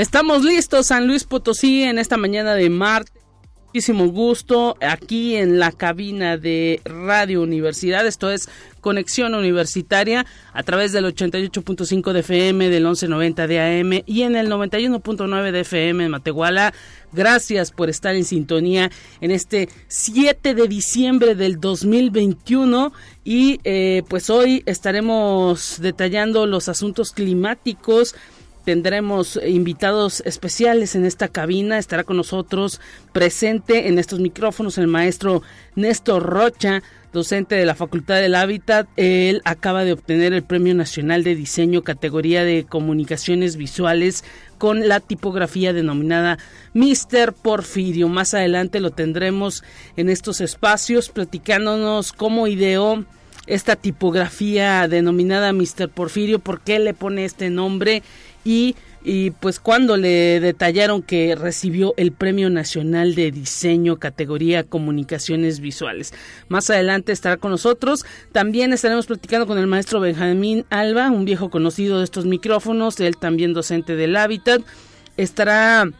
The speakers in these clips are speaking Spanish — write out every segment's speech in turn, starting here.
Estamos listos, San Luis Potosí, en esta mañana de martes. Muchísimo gusto aquí en la cabina de Radio Universidad. Esto es Conexión Universitaria a través del 88.5 de FM, del 1190 de AM y en el 91.9 de FM en Matehuala. Gracias por estar en sintonía en este 7 de diciembre del 2021 y eh, pues hoy estaremos detallando los asuntos climáticos tendremos invitados especiales en esta cabina. Estará con nosotros presente en estos micrófonos el maestro Néstor Rocha, docente de la Facultad del Hábitat. Él acaba de obtener el Premio Nacional de Diseño categoría de Comunicaciones Visuales con la tipografía denominada Mister Porfirio. Más adelante lo tendremos en estos espacios platicándonos cómo ideó esta tipografía denominada Mister Porfirio, por qué le pone este nombre y, pues cuando le detallaron que recibió el Premio Nacional de Diseño categoría Comunicaciones Visuales. Más adelante estará con nosotros. También estaremos platicando con el maestro Benjamín Alba, un viejo conocido de estos micrófonos, él también docente del Hábitat. Estará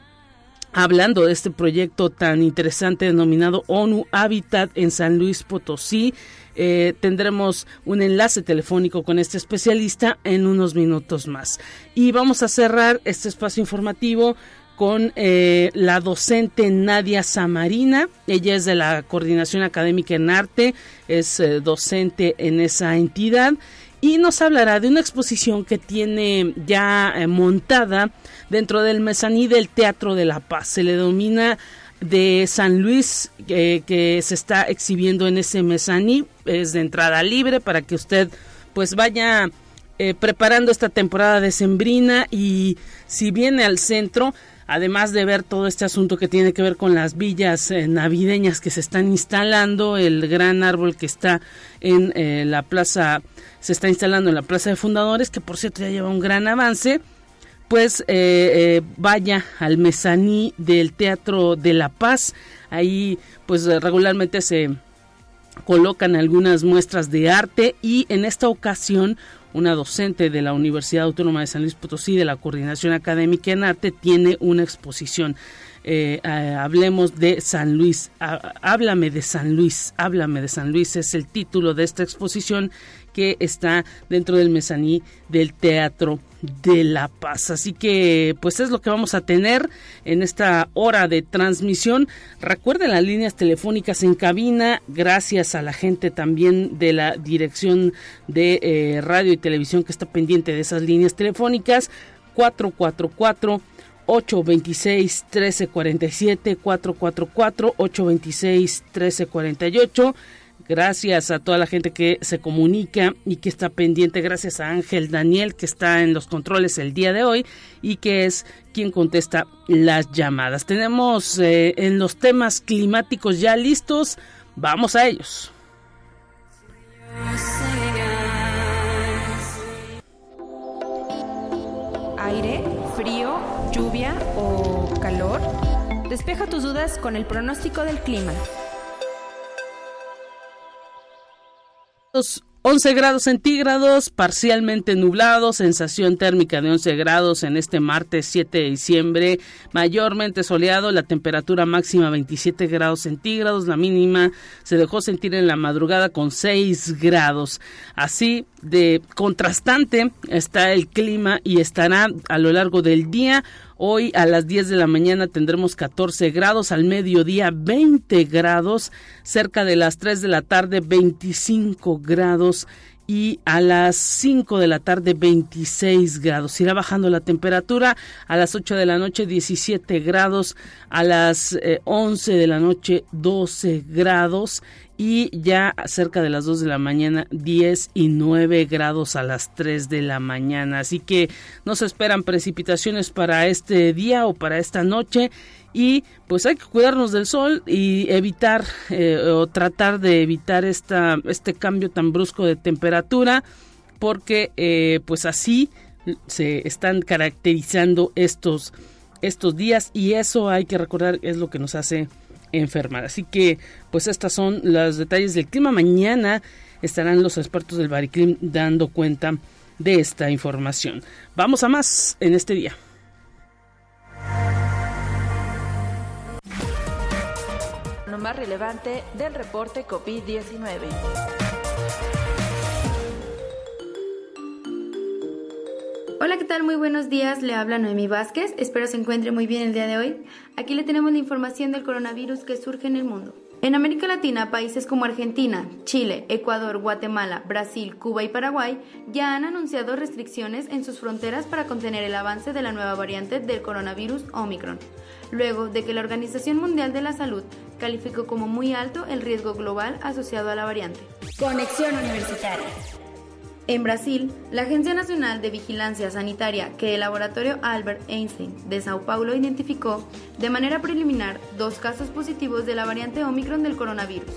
hablando de este proyecto tan interesante denominado ONU Hábitat en San Luis Potosí. Eh, tendremos un enlace telefónico con este especialista en unos minutos más. Y vamos a cerrar este espacio informativo con eh, la docente Nadia Samarina. Ella es de la Coordinación Académica en Arte, es eh, docente en esa entidad y nos hablará de una exposición que tiene ya montada dentro del mezaní del Teatro de la Paz. Se le denomina de San Luis que se está exhibiendo en ese mesaní es de entrada libre para que usted pues vaya eh, preparando esta temporada de sembrina y si viene al centro además de ver todo este asunto que tiene que ver con las villas eh, navideñas que se están instalando el gran árbol que está en eh, la plaza se está instalando en la plaza de fundadores que por cierto ya lleva un gran avance pues eh, eh, vaya al mezaní del Teatro de la Paz. Ahí pues regularmente se colocan algunas muestras de arte y en esta ocasión una docente de la Universidad Autónoma de San Luis Potosí de la Coordinación Académica en Arte tiene una exposición. Eh, hablemos de San Luis, háblame de San Luis, háblame de San Luis es el título de esta exposición que está dentro del mezaní del Teatro de La Paz. Así que pues es lo que vamos a tener en esta hora de transmisión. Recuerden las líneas telefónicas en cabina, gracias a la gente también de la dirección de eh, radio y televisión que está pendiente de esas líneas telefónicas. 444 826 1347 444 826 1348 Gracias a toda la gente que se comunica y que está pendiente. Gracias a Ángel Daniel que está en los controles el día de hoy y que es quien contesta las llamadas. Tenemos eh, en los temas climáticos ya listos. Vamos a ellos. Aire, frío, lluvia o calor. Despeja tus dudas con el pronóstico del clima. 11 grados centígrados, parcialmente nublado, sensación térmica de 11 grados en este martes 7 de diciembre, mayormente soleado, la temperatura máxima 27 grados centígrados, la mínima se dejó sentir en la madrugada con 6 grados. Así de contrastante está el clima y estará a lo largo del día Hoy a las 10 de la mañana tendremos 14 grados, al mediodía 20 grados, cerca de las 3 de la tarde 25 grados y a las 5 de la tarde 26 grados. Irá bajando la temperatura a las 8 de la noche 17 grados, a las 11 eh, de la noche 12 grados y ya cerca de las 2 de la mañana 10 y 9 grados a las 3 de la mañana. Así que no se esperan precipitaciones para este día o para esta noche y pues hay que cuidarnos del sol y evitar eh, o tratar de evitar esta, este cambio tan brusco de temperatura porque eh, pues así se están caracterizando estos estos días y eso hay que recordar es lo que nos hace enfermar. Así que, pues estas son los detalles del clima. Mañana estarán los expertos del Bariclim dando cuenta de esta información. Vamos a más en este día. Lo más relevante del reporte COVID-19. Hola, ¿qué tal? Muy buenos días. Le habla Noemi Vázquez. Espero se encuentre muy bien el día de hoy. Aquí le tenemos la información del coronavirus que surge en el mundo. En América Latina, países como Argentina, Chile, Ecuador, Guatemala, Brasil, Cuba y Paraguay ya han anunciado restricciones en sus fronteras para contener el avance de la nueva variante del coronavirus Omicron, luego de que la Organización Mundial de la Salud calificó como muy alto el riesgo global asociado a la variante. Conexión Universitaria. En Brasil, la Agencia Nacional de Vigilancia Sanitaria que el laboratorio Albert Einstein de Sao Paulo identificó de manera preliminar dos casos positivos de la variante Omicron del coronavirus.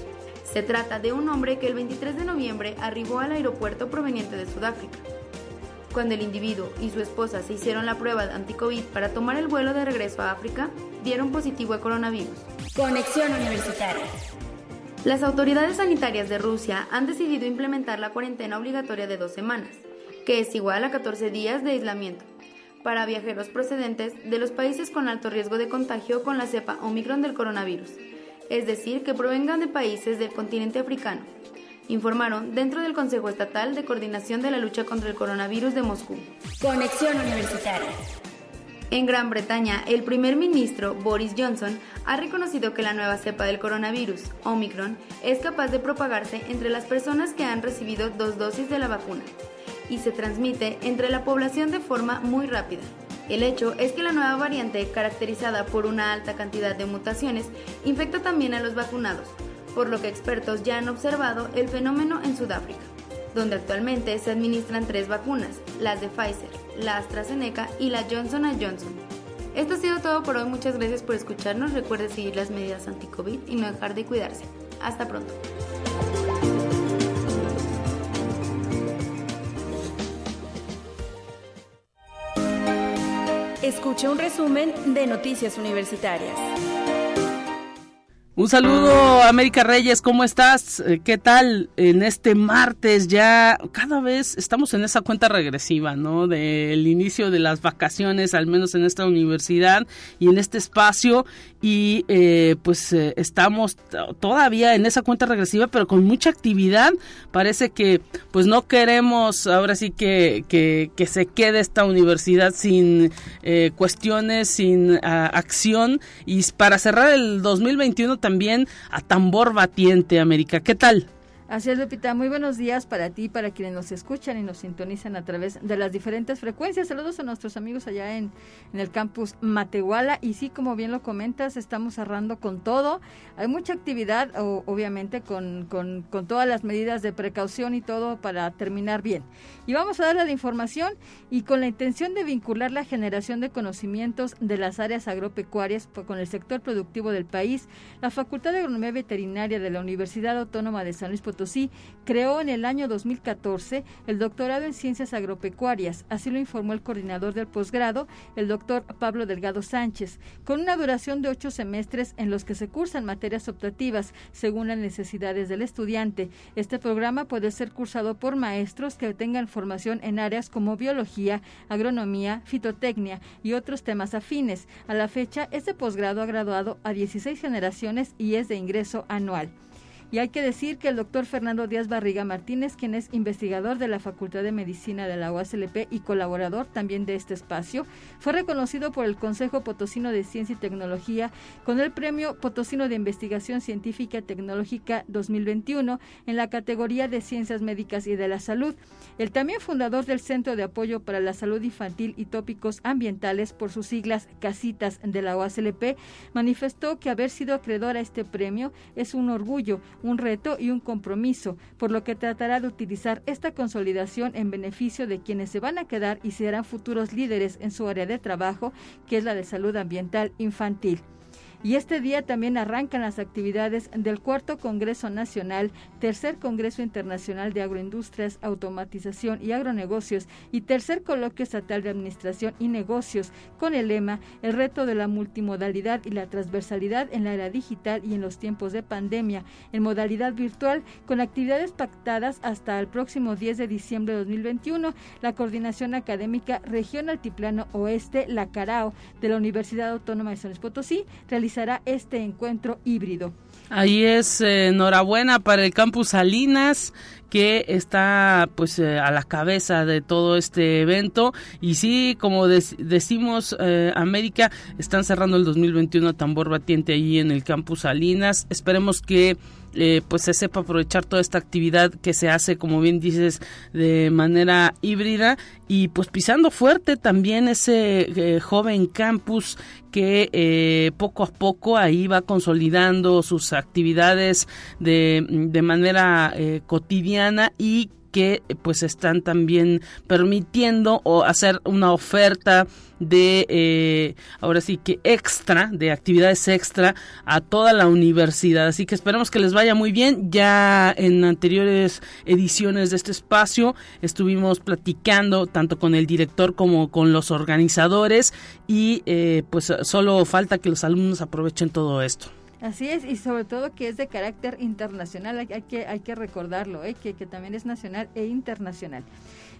Se trata de un hombre que el 23 de noviembre arribó al aeropuerto proveniente de Sudáfrica. Cuando el individuo y su esposa se hicieron la prueba de anticovid para tomar el vuelo de regreso a África, dieron positivo a coronavirus. Conexión Universitaria. Las autoridades sanitarias de Rusia han decidido implementar la cuarentena obligatoria de dos semanas, que es igual a 14 días de aislamiento, para viajeros procedentes de los países con alto riesgo de contagio con la cepa Omicron del coronavirus, es decir, que provengan de países del continente africano, informaron dentro del Consejo Estatal de Coordinación de la Lucha contra el Coronavirus de Moscú. Conexión Universitaria. En Gran Bretaña, el primer ministro Boris Johnson ha reconocido que la nueva cepa del coronavirus, Omicron, es capaz de propagarse entre las personas que han recibido dos dosis de la vacuna y se transmite entre la población de forma muy rápida. El hecho es que la nueva variante, caracterizada por una alta cantidad de mutaciones, infecta también a los vacunados, por lo que expertos ya han observado el fenómeno en Sudáfrica donde actualmente se administran tres vacunas, las de Pfizer, la AstraZeneca y la Johnson Johnson. Esto ha sido todo por hoy, muchas gracias por escucharnos, recuerde seguir las medidas anti-COVID y no dejar de cuidarse. Hasta pronto. Escuche un resumen de Noticias Universitarias. Un saludo, América Reyes, ¿cómo estás? Eh, ¿Qué tal en este martes? Ya cada vez estamos en esa cuenta regresiva, ¿no? Del inicio de las vacaciones, al menos en esta universidad y en este espacio. Y eh, pues eh, estamos todavía en esa cuenta regresiva, pero con mucha actividad. Parece que pues no queremos ahora sí que, que, que se quede esta universidad sin cuestiones, sin ah, acción. Y para cerrar el 2021 también a tambor batiente, América. ¿Qué tal? Así es, Lupita. Muy buenos días para ti, para quienes nos escuchan y nos sintonizan a través de las diferentes frecuencias. Saludos a nuestros amigos allá en, el campus Matehuala. Y sí, como bien lo comentas, estamos cerrando con todo. Hay mucha actividad, obviamente, con, con, con, todas las medidas de precaución y todo para terminar bien. Y vamos a darle la información y con la intención de vincular la generación de conocimientos de las áreas agropecuarias con el sector productivo del país, la Facultad de Agronomía Veterinaria de la Universidad Autónoma de San Luis Potosí sí creó en el año 2014 el doctorado en ciencias agropecuarias, así lo informó el coordinador del posgrado, el doctor Pablo Delgado Sánchez, con una duración de ocho semestres en los que se cursan materias optativas según las necesidades del estudiante. Este programa puede ser cursado por maestros que tengan formación en áreas como biología, agronomía, fitotecnia y otros temas afines. A la fecha, este posgrado ha graduado a 16 generaciones y es de ingreso anual. Y hay que decir que el doctor Fernando Díaz Barriga Martínez, quien es investigador de la Facultad de Medicina de la UASLP y colaborador también de este espacio, fue reconocido por el Consejo Potosino de Ciencia y Tecnología con el Premio Potosino de Investigación Científica Tecnológica 2021 en la categoría de Ciencias Médicas y de la Salud. El también fundador del Centro de Apoyo para la Salud Infantil y Tópicos Ambientales, por sus siglas Casitas de la UASLP, manifestó que haber sido acreedor a este premio es un orgullo, un reto y un compromiso, por lo que tratará de utilizar esta consolidación en beneficio de quienes se van a quedar y serán futuros líderes en su área de trabajo, que es la de salud ambiental infantil. Y este día también arrancan las actividades del cuarto Congreso Nacional, tercer Congreso Internacional de Agroindustrias, Automatización y Agronegocios y tercer Coloquio Estatal de Administración y Negocios con el lema El reto de la multimodalidad y la transversalidad en la era digital y en los tiempos de pandemia, en modalidad virtual, con actividades pactadas hasta el próximo 10 de diciembre de 2021. La Coordinación Académica Región Altiplano Oeste, la CARAO, de la Universidad Autónoma de San Luis Potosí, realizó será este encuentro híbrido. Ahí es eh, enhorabuena para el campus Salinas que está pues eh, a la cabeza de todo este evento y sí como decimos eh, América están cerrando el 2021 a tambor batiente ahí en el campus Salinas esperemos que eh, pues se sepa aprovechar toda esta actividad que se hace, como bien dices, de manera híbrida y pues pisando fuerte también ese eh, joven campus que eh, poco a poco ahí va consolidando sus actividades de, de manera cotidiana y que pues están también permitiendo o hacer una oferta de eh, ahora sí que extra de actividades extra a toda la universidad. Así que esperamos que les vaya muy bien. Ya en anteriores ediciones de este espacio estuvimos platicando tanto con el director como con los organizadores y eh, pues solo falta que los alumnos aprovechen todo esto Así es, y sobre todo que es de carácter internacional, hay, que, hay que recordarlo, ¿eh? que, que también es nacional e internacional.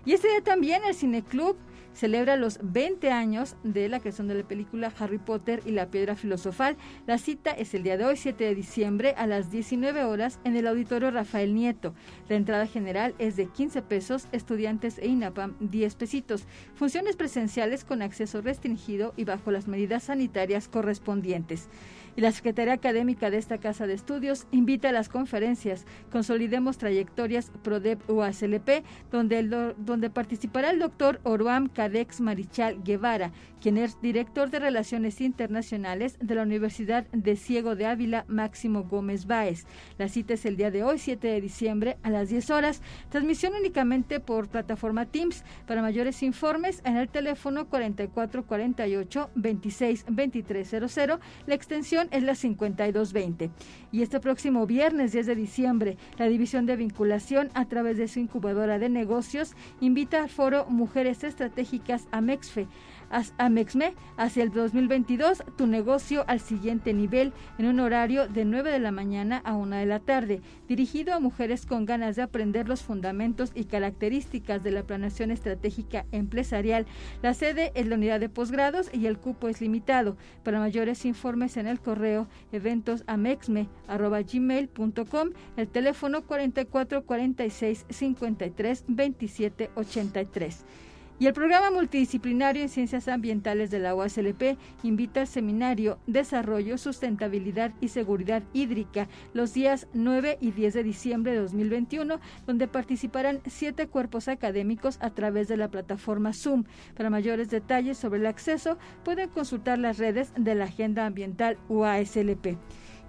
Y este día también el Cineclub celebra los 20 años de la creación de la película Harry Potter y la Piedra Filosofal. La cita es el día de hoy, 7 de diciembre, a las 19 horas, en el Auditorio Rafael Nieto. La entrada general es de 15 pesos, estudiantes e INAPAM 10 pesitos. Funciones presenciales con acceso restringido y bajo las medidas sanitarias correspondientes y la Secretaría Académica de esta Casa de Estudios invita a las conferencias Consolidemos Trayectorias PRODEP UASLP, donde, el donde participará el doctor Oruam Cadex Marichal Guevara, quien es director de Relaciones Internacionales de la Universidad de Ciego de Ávila, Máximo Gómez Báez. La cita es el día de hoy, 7 de diciembre, a las 10 horas. Transmisión únicamente por plataforma Teams. Para mayores informes, en el teléfono 4448 26 la extensión es la 5220. Y este próximo viernes 10 de diciembre, la División de Vinculación, a través de su incubadora de negocios, invita al foro Mujeres Estratégicas a MEXFE a Mexme hacia el 2022 tu negocio al siguiente nivel en un horario de 9 de la mañana a 1 de la tarde, dirigido a mujeres con ganas de aprender los fundamentos y características de la planeación estratégica empresarial. La sede es la unidad de posgrados y el cupo es limitado. Para mayores informes en el correo eventosamexme@gmail.com, el teléfono 44 46 53 27 83. Y el programa multidisciplinario en ciencias ambientales de la UASLP invita al seminario Desarrollo, Sustentabilidad y Seguridad Hídrica los días 9 y 10 de diciembre de 2021, donde participarán siete cuerpos académicos a través de la plataforma Zoom. Para mayores detalles sobre el acceso, pueden consultar las redes de la Agenda Ambiental UASLP.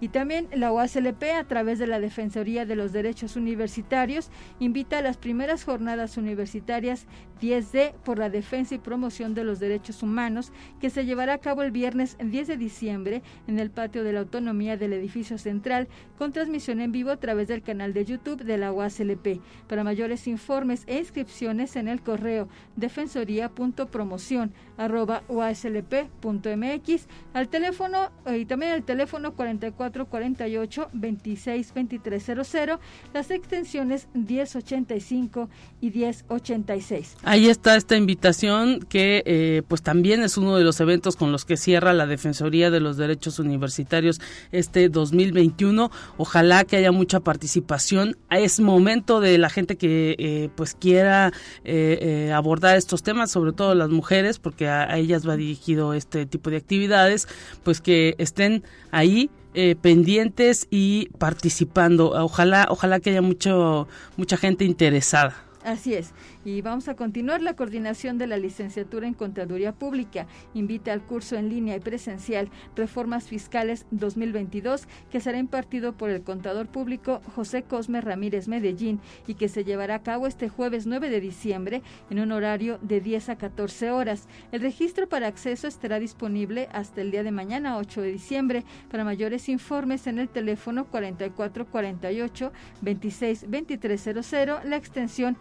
Y también la UASLP, a través de la Defensoría de los Derechos Universitarios, invita a las primeras jornadas universitarias 10D por la defensa y promoción de los derechos humanos, que se llevará a cabo el viernes 10 de diciembre en el patio de la autonomía del edificio central, con transmisión en vivo a través del canal de YouTube de la UASLP. Para mayores informes e inscripciones en el correo defensoría.promoción.uaslp.mx, al teléfono eh, y también al teléfono 44 448 262300 las extensiones 1085 y 1086. Ahí está esta invitación que eh, pues también es uno de los eventos con los que cierra la Defensoría de los Derechos Universitarios este 2021. Ojalá que haya mucha participación. Es momento de la gente que eh, pues quiera eh, abordar estos temas, sobre todo las mujeres, porque a ellas va dirigido este tipo de actividades, pues que estén ahí eh, pendientes y participando. Ojalá, ojalá que haya mucho, mucha gente interesada. Así es. Y vamos a continuar la coordinación de la licenciatura en Contaduría Pública. Invita al curso en línea y presencial Reformas Fiscales 2022 que será impartido por el contador público José Cosme Ramírez Medellín y que se llevará a cabo este jueves 9 de diciembre en un horario de 10 a 14 horas. El registro para acceso estará disponible hasta el día de mañana 8 de diciembre. Para mayores informes en el teléfono 4448 26 2300, la extensión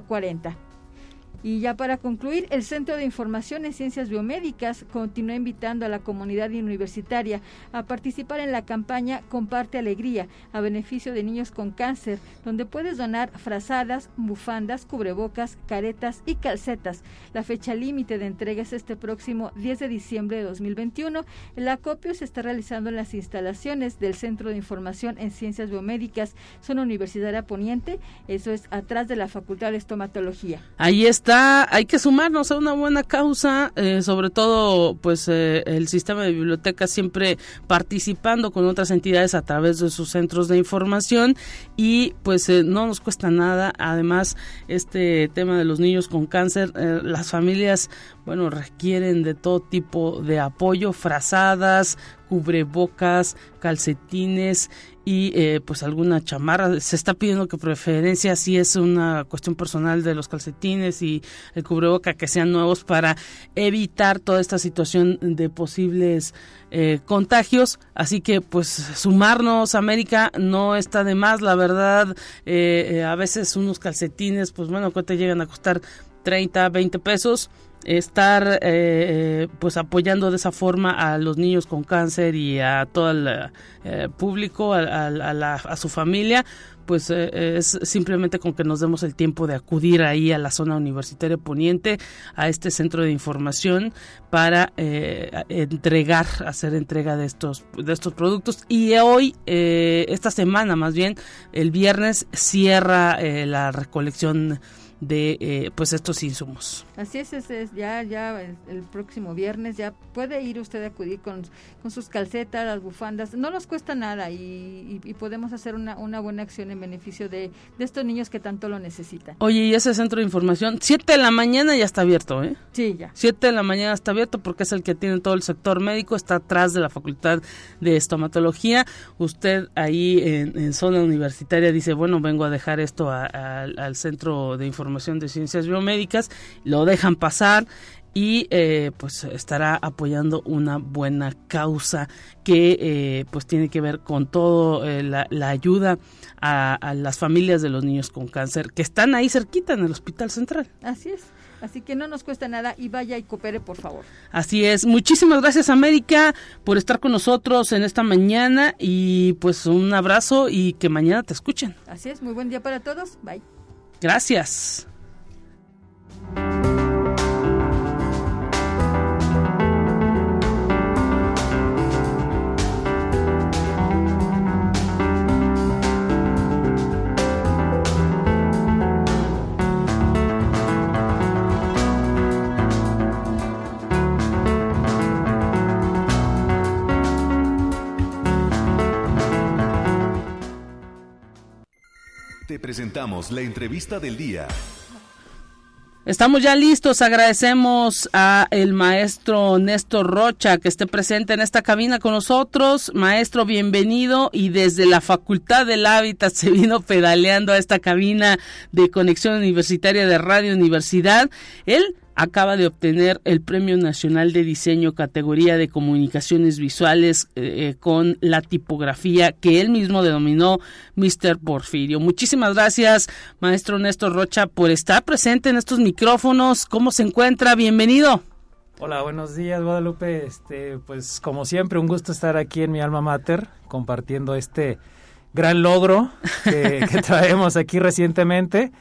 3440. Y ya para concluir, el Centro de Información en Ciencias Biomédicas continúa invitando a la comunidad universitaria a participar en la campaña Comparte Alegría a beneficio de niños con cáncer, donde puedes donar frazadas, bufandas, cubrebocas, caretas y calcetas. La fecha límite de entrega es este próximo 10 de diciembre de 2021. El acopio se está realizando en las instalaciones del Centro de Información en Ciencias Biomédicas, zona universitaria poniente, eso es atrás de la Facultad de Estomatología. Ahí está hay que sumarnos a una buena causa, eh, sobre todo pues eh, el sistema de bibliotecas siempre participando con otras entidades a través de sus centros de información y pues eh, no nos cuesta nada. Además, este tema de los niños con cáncer, las familias bueno, requieren de todo tipo de apoyo, frazadas, cubrebocas, calcetines y eh, pues alguna chamarra. Se está pidiendo que preferencia si es una cuestión personal de los calcetines y el cubreboca que sean nuevos para evitar toda esta situación de posibles eh, contagios. Así que pues sumarnos América no está de más, la verdad. Eh, a veces unos calcetines pues bueno, que llegan a costar 30, 20 pesos estar eh, eh, pues apoyando de esa forma a los niños con cáncer y a todo el eh, público, a, a, su familia, pues es simplemente con que nos demos el tiempo de acudir ahí a la zona universitaria poniente, a este centro de información para entregar, hacer entrega de estos, de estos productos. Y hoy, esta semana más bien, el viernes cierra la recolección de eh, pues estos insumos. Así es, es, ya ya el, próximo viernes ya puede ir usted a acudir con, con sus calcetas, las bufandas, no nos cuesta nada y, podemos hacer una, una, buena acción en beneficio de, de, estos niños que tanto lo necesitan. Oye, y ese centro de información, 7 de la mañana ya está abierto, ¿eh? Sí, ya. 7 de la mañana está abierto porque es el que tiene todo el sector médico, está atrás de la Facultad de Estomatología. Usted ahí en, zona universitaria dice, bueno, vengo a dejar esto al centro de información Información de Ciencias Biomédicas, lo dejan pasar y eh, pues estará apoyando una buena causa que eh, pues tiene que ver con todo eh, la, ayuda a, a, las familias de los niños con cáncer que están ahí cerquita en el Hospital Central. Así es. Así que no nos cuesta nada y vaya y coopere, por favor. Así es. Muchísimas gracias, América, por estar con nosotros en esta mañana y pues un abrazo y que mañana te escuchen. Así es. Muy buen día para todos. Bye. Gracias. Presentamos la entrevista del día. Estamos ya listos, agradecemos a el maestro Néstor Rocha que esté presente en esta cabina con nosotros. Maestro, bienvenido y desde la Facultad del Hábitat se vino pedaleando a esta cabina de conexión universitaria de Radio Universidad. Él acaba de obtener el Premio Nacional de Diseño categoría de comunicaciones visuales eh, eh, con la tipografía que él mismo denominó Mr. Porfirio. Muchísimas gracias, maestro Néstor Rocha, por estar presente en estos micrófonos. ¿Cómo se encuentra? Bienvenido. Hola, buenos días, Guadalupe. Este, pues como siempre, un gusto estar aquí en mi alma mater compartiendo este gran logro que traemos aquí recientemente.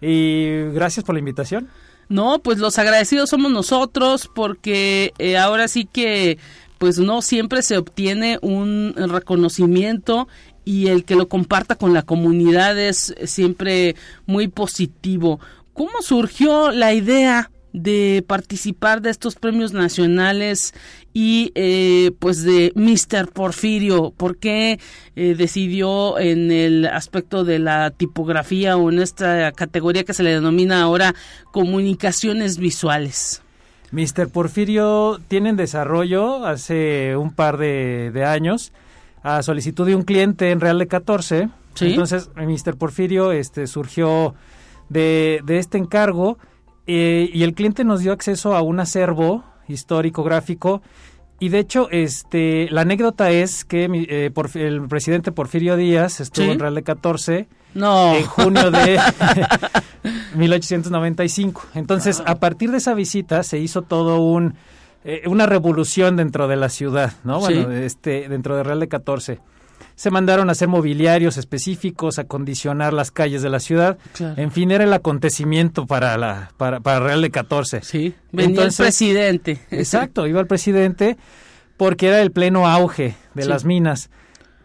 Y gracias por la invitación. No, pues los agradecidos somos nosotros porque eh, ahora sí que pues no siempre se obtiene un reconocimiento y el que lo comparta con la comunidad es siempre muy positivo. ¿Cómo surgió la idea de participar de estos premios nacionales y eh, pues de Mr. Porfirio? ¿Por qué eh, decidió en el aspecto de la tipografía o en esta categoría que se le denomina ahora comunicaciones visuales? Mr. Porfirio tiene en desarrollo hace un par de, de años a solicitud de un cliente en Real de 14. Entonces, Mr. Porfirio este, surgió de, de este encargo eh, y el cliente nos dio acceso a un acervo histórico gráfico. Y de hecho este la anécdota es que eh, el presidente Porfirio Díaz estuvo en Real de 14 no. en junio de 1895 entonces a partir de esa visita se hizo todo un eh, una revolución dentro de la ciudad no bueno este dentro de Real de 14 se mandaron a hacer mobiliarios específicos, a condicionar las calles de la ciudad. En fin, era el acontecimiento para la para, para Real de 14. Sí, venía el presidente. Exacto, iba el presidente porque era el pleno auge de las minas.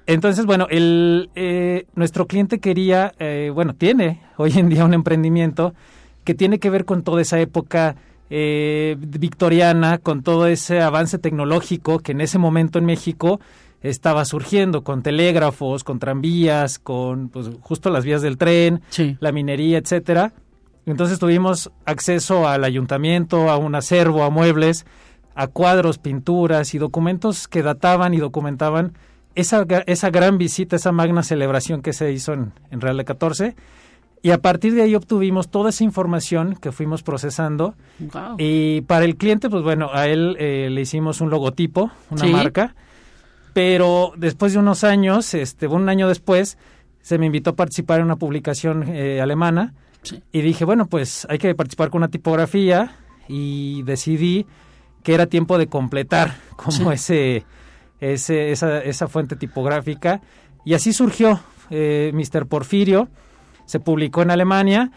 Entonces, bueno, el, eh, nuestro cliente quería, eh, bueno, tiene hoy en día un emprendimiento que tiene que ver con toda esa época eh, victoriana, con todo ese avance tecnológico que en ese momento en México estaba surgiendo con telégrafos, con tranvías, con pues, justo las vías del tren, la minería, etcétera. Entonces tuvimos acceso al ayuntamiento, a un acervo, a muebles, a cuadros, pinturas y documentos que databan y documentaban esa, esa gran visita, esa magna celebración que se hizo en, Real de 14. Y a partir de ahí obtuvimos toda esa información que fuimos procesando. Y para el cliente, pues bueno, a él eh, le hicimos un logotipo, una marca pero después de unos años, este, un año después, se me invitó a participar en una publicación eh, alemana y dije, bueno, pues hay que participar con una tipografía y decidí que era tiempo de completar como ese, ese esa, esa, fuente tipográfica. Y así surgió eh, Mr. Porfirio, se publicó en Alemania,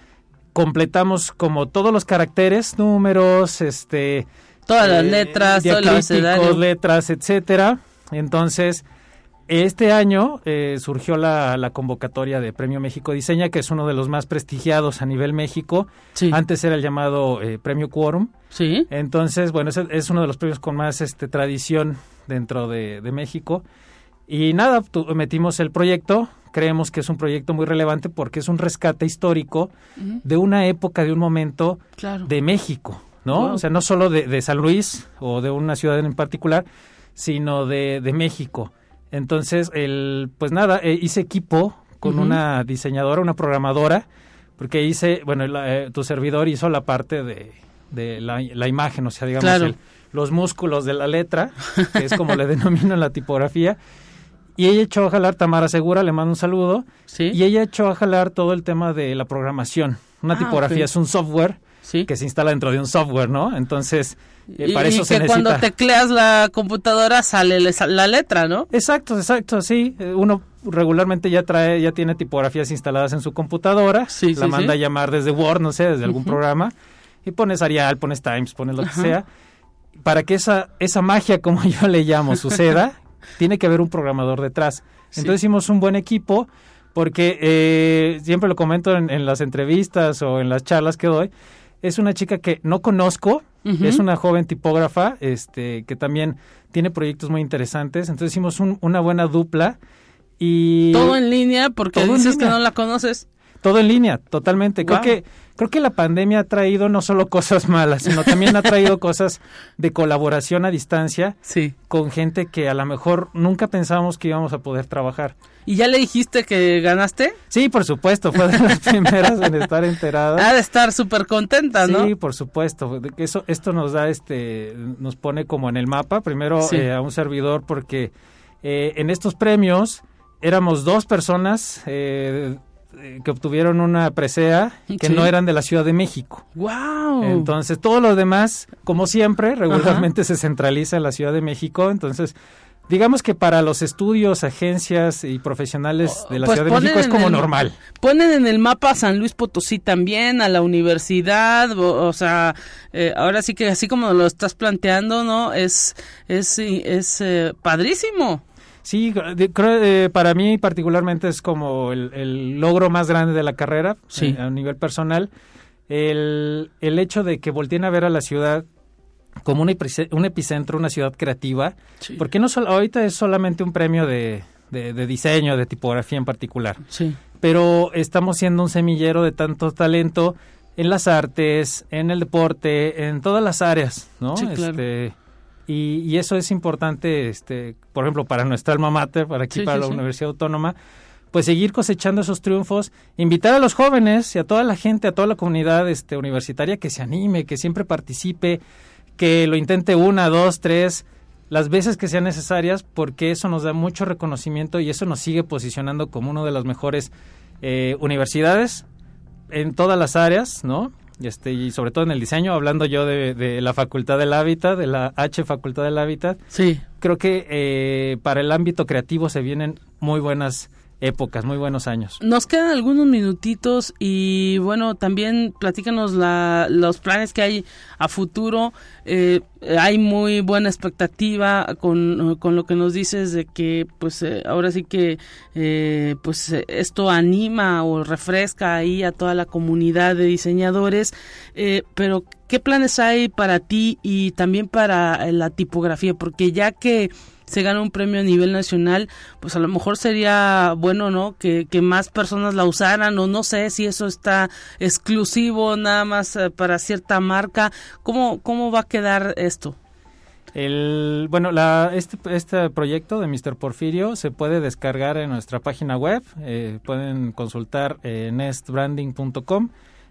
completamos como todos los caracteres, números, este todas las eh, letras, todas las letras, etcétera entonces, este año eh, surgió la, convocatoria de Premio México Diseña, que es uno de los más prestigiados a nivel México. Antes era el llamado eh, Premio Quorum. Sí. Entonces, bueno, es, es, uno de los premios con más este, tradición dentro de, México. Y nada, metimos el proyecto. Creemos que es un proyecto muy relevante porque es un rescate histórico de una época, de un momento de México, ¿no? O sea, no solo de, de San Luis o de una ciudad en particular, sino de, de México. Entonces, el, pues nada, eh, hice equipo con una diseñadora, una programadora, porque hice, bueno, eh, tu servidor hizo la parte de, de la, la, imagen, o sea, digamos, los músculos de la letra, que es como le denominan la tipografía. Y ella echó a jalar, Tamara Segura, le mando un saludo. ¿Sí? Y ella echó a jalar todo el tema de la programación. Una ah, tipografía es un software que se instala dentro de un software, ¿no? Entonces, eh, para eso que cuando tecleas la computadora sale la letra, ¿no? Exacto, exacto, sí. Eh, uno regularmente ya trae, ya tiene tipografías instaladas en su computadora, sí, la manda a llamar desde Word, no sé, desde algún programa, y pones Arial, pones Times, pones lo que sea. Para que esa, esa magia, como yo le llamo, suceda, tiene que haber un programador detrás. Entonces hicimos un buen equipo porque eh, siempre lo comento en, las entrevistas o en las charlas que doy, es una chica que no conozco, es una joven tipógrafa, este, que también tiene proyectos muy interesantes. Entonces hicimos una buena dupla y todo en línea porque dices que no la conoces. Todo en línea, totalmente. Creo que creo que la pandemia ha traído no solo cosas malas, sino también ha traído cosas de colaboración a distancia sí. con gente que a lo mejor nunca pensábamos que íbamos a poder trabajar. ¿Y ya le dijiste que ganaste? Sí, por supuesto, fue de las primeras en estar enterada. Ha de estar súper contenta, ¿no? Sí, por supuesto. Eso, esto nos da, este, nos pone como en el mapa, primero eh, a un servidor, porque eh, en estos premios éramos dos personas eh, que obtuvieron una presea que no eran de la Ciudad de México. Wow. Entonces, todo lo demás, como siempre, regularmente se centraliza en la Ciudad de México, entonces digamos que para los estudios, agencias y profesionales de la pues Ciudad de México es como normal. Ponen en el mapa San Luis Potosí también, a la universidad, o, sea, eh, ahora sí que así como lo estás planteando, ¿no? Es, es, es eh, padrísimo. Sí, creo, eh, para mí particularmente es como el, logro más grande de la carrera a nivel personal. el, el hecho de que volteen a ver a la ciudad como un, un epicentro, una ciudad creativa, porque no solo, ahorita es solamente un premio de, de, diseño, de tipografía en particular, sí. pero estamos siendo un semillero de tanto talento en las artes, en el deporte, en todas las áreas, ¿no? Sí, claro. Este, y, y, eso es importante, este, por ejemplo, para nuestra alma mater, para aquí, Sí, para sí, la sí. Universidad Autónoma, pues seguir cosechando esos triunfos, invitar a los jóvenes y a toda la gente, a toda la comunidad este, universitaria que se anime, que siempre participe, que lo intente una, dos, tres, las veces que sean necesarias, porque eso nos da mucho reconocimiento y eso nos sigue posicionando como una de las mejores eh, universidades en todas las áreas, ¿no? Y, este, y sobre todo en el diseño, hablando yo de, de la Facultad del Hábitat, de la H Facultad del Hábitat, Sí. creo que eh, para el ámbito creativo se vienen muy buenas épocas, muy buenos años. Nos quedan algunos minutitos y bueno, también platícanos la, los planes que hay a futuro. Eh, hay muy buena expectativa con, con, lo que nos dices de que pues eh, ahora sí que eh, pues esto anima o refresca ahí a toda la comunidad de diseñadores. Pero ¿qué planes hay para ti y también para la tipografía? Porque ya que se gana un premio a nivel nacional, pues a lo mejor sería bueno, ¿no? Que, que más personas la usaran o no sé si eso está exclusivo nada más eh, para cierta marca. ¿Cómo, cómo va a quedar esto? El, bueno, la, este, este proyecto de Mr. Porfirio se puede descargar en nuestra página web. Eh, pueden consultar eh, nestbranding.com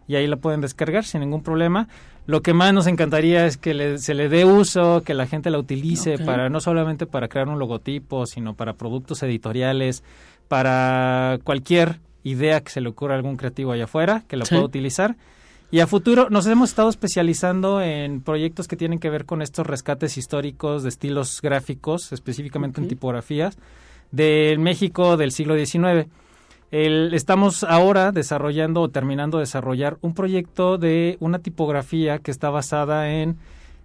y ahí la pueden descargar sin ningún problema. Lo que más nos encantaría es que le, se le dé uso, que la gente la utilice para no solamente para crear un logotipo, sino para productos editoriales, para cualquier idea que se le ocurra a algún creativo allá afuera, que la Sí. pueda utilizar. Y a futuro nos hemos estado especializando en proyectos que tienen que ver con estos rescates históricos de estilos gráficos, específicamente en tipografías, del México del siglo XIX. El- estamos ahora desarrollando o terminando de desarrollar un proyecto de una tipografía que está basada en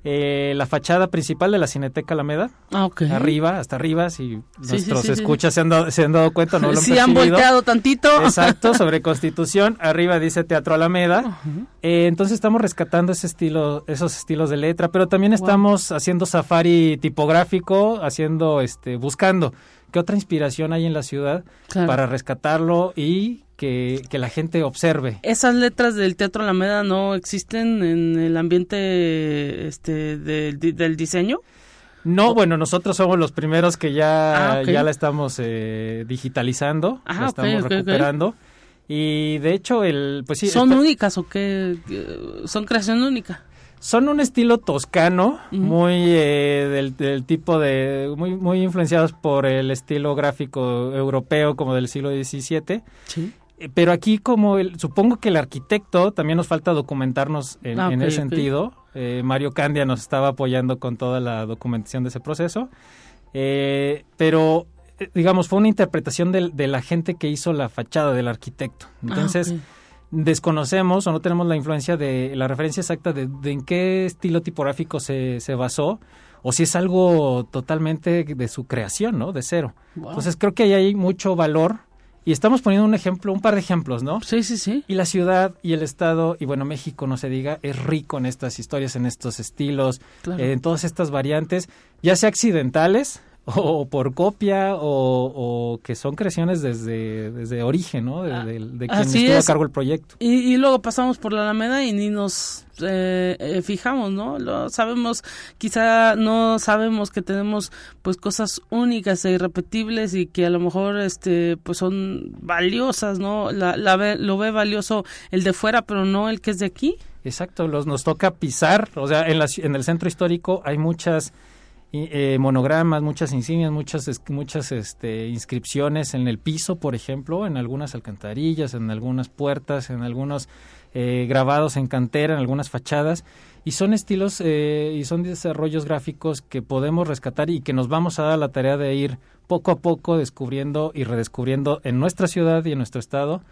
eh, la fachada principal de la Cineteca Alameda, Ah, ok. arriba, hasta arriba, si Sí, nuestros sí, sí, sí. escuchas Se, han dado, se han dado cuenta, no lo han Sí, han volteado tantito. Exacto, sobre Constitución, arriba dice Teatro Alameda. Eh, entonces estamos rescatando ese estilo, esos estilos de letra, pero también estamos haciendo safari tipográfico, haciendo, este, buscando qué otra inspiración hay en la ciudad Claro. para rescatarlo y que, que la gente observe. Esas letras del Teatro Alameda no existen en el ambiente este del, di- del diseño. No, bueno, nosotros somos los primeros que ya, Ah, ya la estamos eh, digitalizando, Ah, la estamos recuperando. Y de hecho, el, pues sí, ¿Son únicas o qué? ¿Son creación única? Son un estilo toscano, muy eh, del, del tipo de, muy, muy influenciados por el estilo gráfico europeo como del siglo XVII. Sí. Eh, Pero aquí como el, supongo que el arquitecto, también nos falta documentarnos en, Ah, en ese sentido. Eh, Mario Candia nos estaba apoyando con toda la documentación de ese proceso. Eh, pero, eh, digamos, fue una interpretación del- de, la gente que hizo la fachada del arquitecto. Entonces, Ah, ok. desconocemos o no tenemos la influencia de la referencia exacta de, de en qué estilo tipográfico se, se basó o si es algo totalmente de su creación, ¿no? De cero. Wow. Entonces creo que ahí hay mucho valor y estamos poniendo un ejemplo, un par de ejemplos, ¿no? Sí, sí, sí. Y la ciudad y el estado, y bueno, México, no se diga, es rico en estas historias, en estos estilos, Claro. eh, en todas estas variantes, ya sea accidentales o por copia o, o que son creaciones desde, desde origen, ¿no? De, Ah, de- de quien así estuvo es. a cargo el proyecto. Y, y luego pasamos por la Alameda y ni nos eh, eh, fijamos, ¿no? Lo sabemos, quizá no sabemos que tenemos pues cosas únicas e irrepetibles y que a lo mejor este pues son valiosas, ¿no? La, la ve- lo ve valioso el de fuera, pero no el que es de aquí. Exacto, los, nos toca pisar, o sea, en, la en el centro histórico hay muchas eh, monogramas, muchas insignias, muchas, muchas este, inscripciones en el piso, por ejemplo, en algunas alcantarillas, en algunas puertas, en algunos eh, grabados en cantera, en algunas fachadas, y son estilos eh, y son desarrollos gráficos que podemos rescatar y que nos vamos a dar la tarea de ir poco a poco descubriendo y redescubriendo en nuestra ciudad y en nuestro estado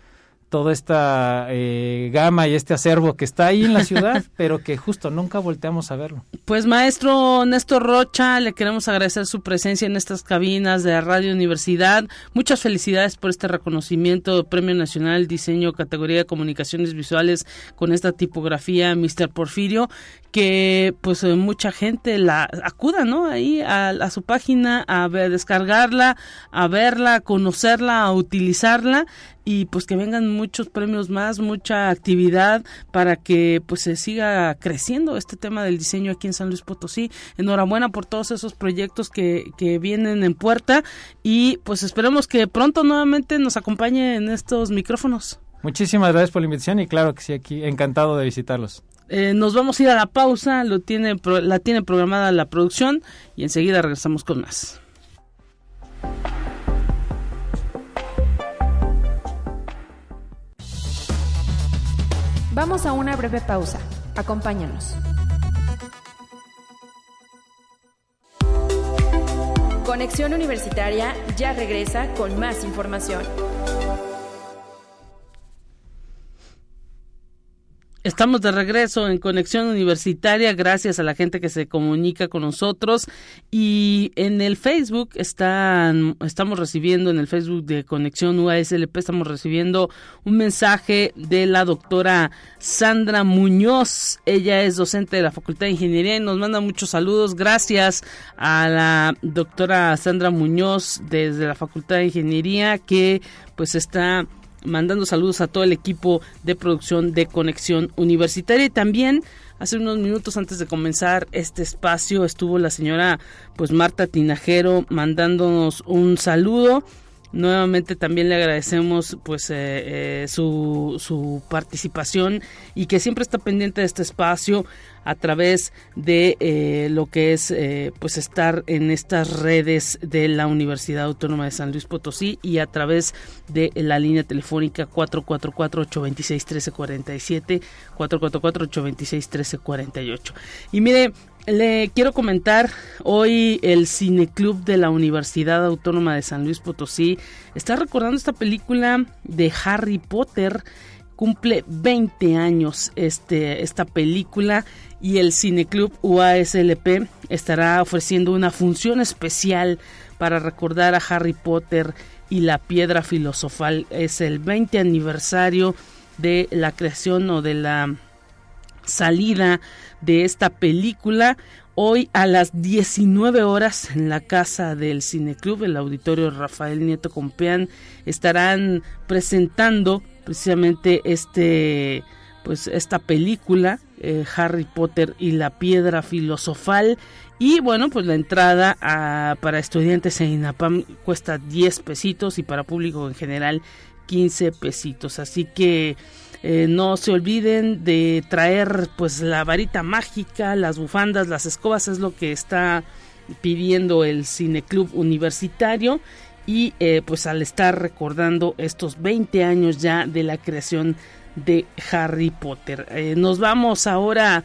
toda esta eh, gama y este acervo que está ahí en la ciudad, pero que justo nunca volteamos a verlo. Pues maestro Néstor Rocha, le queremos agradecer su presencia en estas cabinas de Radio Universidad. Muchas felicidades por este reconocimiento, Premio Nacional Diseño categoría de Comunicaciones Visuales con esta tipografía Mr. Porfirio, que pues eh, mucha gente la acuda, ¿no? Ahí a, a su página a ver, descargarla, a verla, a conocerla, a utilizarla y pues que vengan muchos premios más, mucha actividad para que pues se siga creciendo este tema del diseño aquí en San Luis Potosí. Enhorabuena por todos esos proyectos que, que vienen en puerta y pues esperemos que pronto nuevamente nos acompañe en estos micrófonos. Muchísimas gracias por la invitación y claro que sí, aquí encantado de visitarlos. Eh, nos vamos a ir a la pausa, lo tiene, la tiene programada la producción y enseguida regresamos con más. Vamos a una breve pausa. Acompáñanos. Conexión Universitaria ya regresa con más información. Estamos de regreso en Conexión Universitaria, gracias a la gente que se comunica con nosotros. Y en el Facebook están, estamos recibiendo, en el Facebook de Conexión UASLP, estamos recibiendo un mensaje de la doctora Sandra Muñoz. Ella es docente de la Facultad de Ingeniería y nos manda muchos saludos. Gracias a la doctora Sandra Muñoz desde la Facultad de Ingeniería que pues está mandando saludos a todo el equipo de producción de Conexión Universitaria. Y también hace unos minutos antes de comenzar este espacio estuvo la señora pues Marta Tinajero mandándonos un saludo Nuevamente también le agradecemos pues eh, eh, su, su, participación y que siempre está pendiente de este espacio a través de eh, lo que es pues estar en estas redes de la Universidad Autónoma de San Luis Potosí y a través de la línea telefónica 444-826-1347 444-826-1348 y mire le quiero comentar, hoy el Cineclub de la Universidad Autónoma de San Luis Potosí está recordando esta película de Harry Potter. Cumple 20 años este, esta película y el Cineclub UASLP estará ofreciendo una función especial para recordar a Harry Potter y la piedra filosofal. Es el 20 aniversario de la creación o de la salida de esta película. Hoy a las 19 horas en la casa del Cineclub, el auditorio Rafael Nieto Compeán, estarán presentando precisamente este pues esta película eh, Harry Potter y la piedra filosofal y bueno pues la entrada para estudiantes en INAPAM cuesta 10 pesitos y para público en general 15 pesitos así que eh, no se olviden de traer pues la varita mágica, las bufandas, las escobas, es lo que está pidiendo el Cineclub Universitario. Y eh, pues al estar recordando estos 20 años ya de la creación de Harry Potter. Eh, nos vamos ahora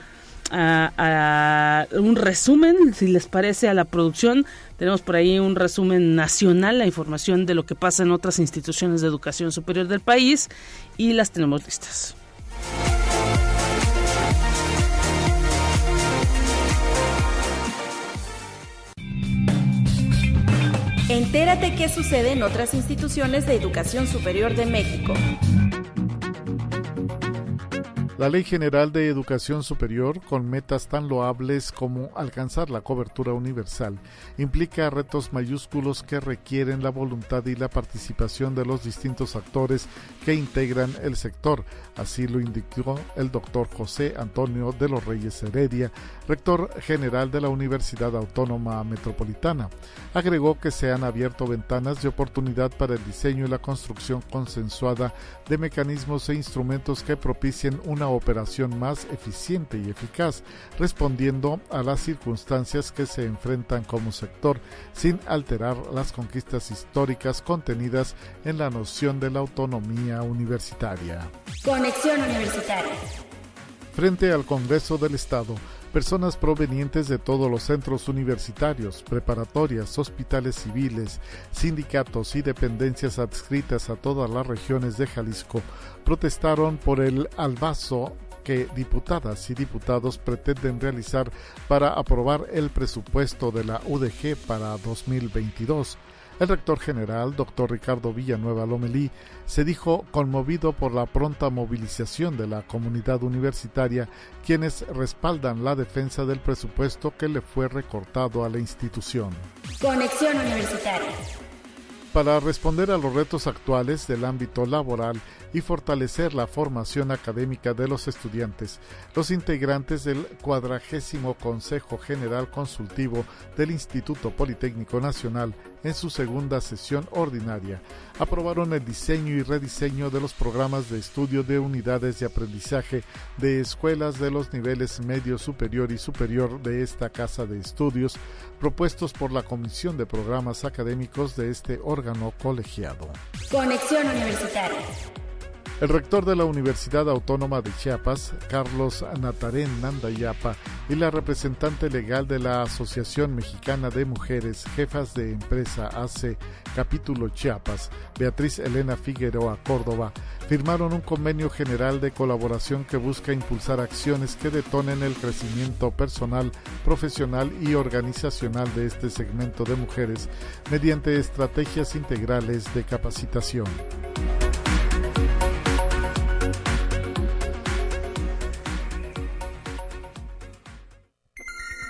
a, un resumen, si les parece, a la producción. Tenemos por ahí un resumen nacional, la información de lo que pasa en otras instituciones de educación superior del país y las tenemos listas. Entérate qué sucede en otras instituciones de educación superior de México. La Ley General de Educación Superior, con metas tan loables como alcanzar la cobertura universal, implica retos mayúsculos que requieren la voluntad y la participación de los distintos actores que integran el sector. Así lo indicó el doctor José Antonio de los Reyes Heredia, rector general de la Universidad Autónoma Metropolitana. Agregó que se han abierto ventanas de oportunidad para el diseño y la construcción consensuada de mecanismos e instrumentos que propicien una operación más eficiente y eficaz, respondiendo a las circunstancias que se enfrentan como sector, sin alterar las conquistas históricas contenidas en la noción de la autonomía universitaria. Conexión Universitaria. Frente al Congreso del Estado, Personas provenientes de todos los centros universitarios, preparatorias, hospitales civiles, sindicatos y dependencias adscritas a todas las regiones de Jalisco protestaron por el albazo que diputadas y diputados pretenden realizar para aprobar el presupuesto de la UDG para 2022. El rector general, doctor Ricardo Villanueva Lomelí, se dijo conmovido por la pronta movilización de la comunidad universitaria, quienes respaldan la defensa del presupuesto que le fue recortado a la institución. Conexión Universitaria. Para responder a los retos actuales del ámbito laboral, y fortalecer la formación académica de los estudiantes. Los integrantes del cuadragésimo Consejo General Consultivo del Instituto Politécnico Nacional en su segunda sesión ordinaria aprobaron el diseño y rediseño de los programas de estudio de unidades de aprendizaje de escuelas de los niveles medio superior y superior de esta casa de estudios propuestos por la Comisión de Programas Académicos de este órgano colegiado. Conexión Universitaria. El rector de la Universidad Autónoma de Chiapas, Carlos Natarén Nandayapa, y la representante legal de la Asociación Mexicana de Mujeres Jefas de Empresa AC Capítulo Chiapas, Beatriz Elena Figueroa Córdoba, firmaron un convenio general de colaboración que busca impulsar acciones que detonen el crecimiento personal, profesional y organizacional de este segmento de mujeres mediante estrategias integrales de capacitación.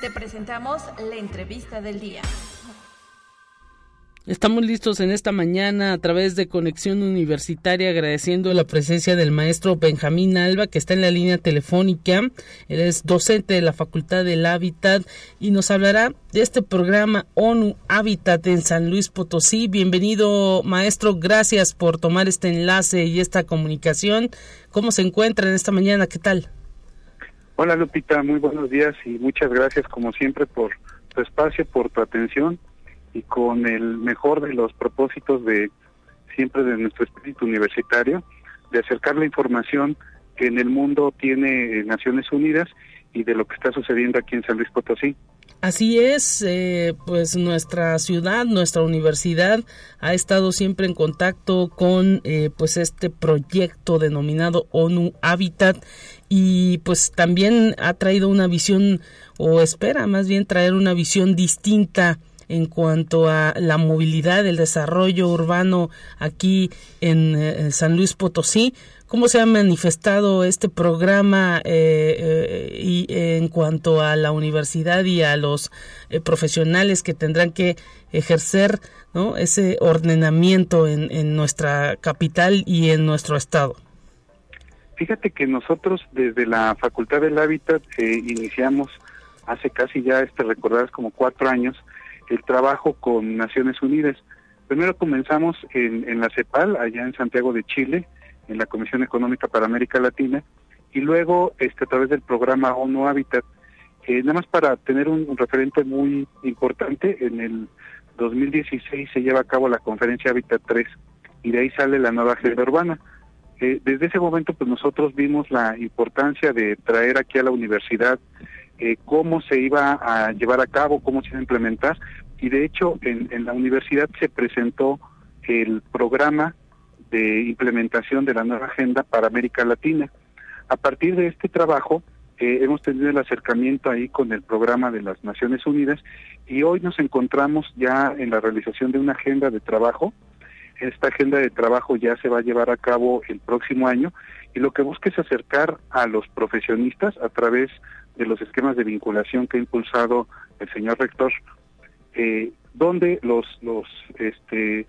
Te presentamos la entrevista del día. Estamos listos en esta mañana a través de Conexión Universitaria agradeciendo la presencia del maestro Benjamín Alba que está en la línea telefónica. Él es docente de la Facultad del Hábitat y nos hablará de este programa ONU Hábitat en San Luis Potosí. Bienvenido maestro, gracias por tomar este enlace y esta comunicación. ¿Cómo se encuentra en esta mañana? ¿Qué tal? Hola Lupita, muy buenos días y muchas gracias como siempre por tu espacio, por tu atención y con el mejor de los propósitos de siempre de nuestro espíritu universitario, de acercar la información que en el mundo tiene Naciones Unidas y de lo que está sucediendo aquí en San Luis Potosí. Así es, eh, pues nuestra ciudad, nuestra universidad ha estado siempre en contacto con eh, pues este proyecto denominado ONU Habitat y pues también ha traído una visión o espera más bien traer una visión distinta en cuanto a la movilidad, el desarrollo urbano aquí en, en San Luis Potosí, cómo se ha manifestado este programa eh, eh, y en cuanto a la universidad y a los eh, profesionales que tendrán que ejercer ¿no? ese ordenamiento en, en, nuestra capital y en nuestro estado. Fíjate que nosotros desde la Facultad del Hábitat iniciamos hace casi ya, este recordar, como cuatro años, el trabajo con Naciones Unidas. Primero comenzamos en, en la CEPAL, allá en Santiago de Chile, en la Comisión Económica para América Latina y luego este a través del programa ONU Habitat eh, nada más para tener un, referente muy importante en el 2016 se lleva a cabo la conferencia Habitat 3 y de ahí sale la nueva agenda urbana desde ese momento pues nosotros vimos la importancia de traer aquí a la universidad eh, cómo se iba a llevar a cabo cómo se iba a implementar y de hecho en, en la universidad se presentó el programa de implementación de la nueva agenda para América Latina. A partir de este trabajo, eh, hemos tenido el acercamiento ahí con el programa de las Naciones Unidas y hoy nos encontramos ya en la realización de una agenda de trabajo. Esta agenda de trabajo ya se va a llevar a cabo el próximo año y lo que busca es acercar a los profesionistas a través de los esquemas de vinculación que ha impulsado el señor rector, eh, donde los, este,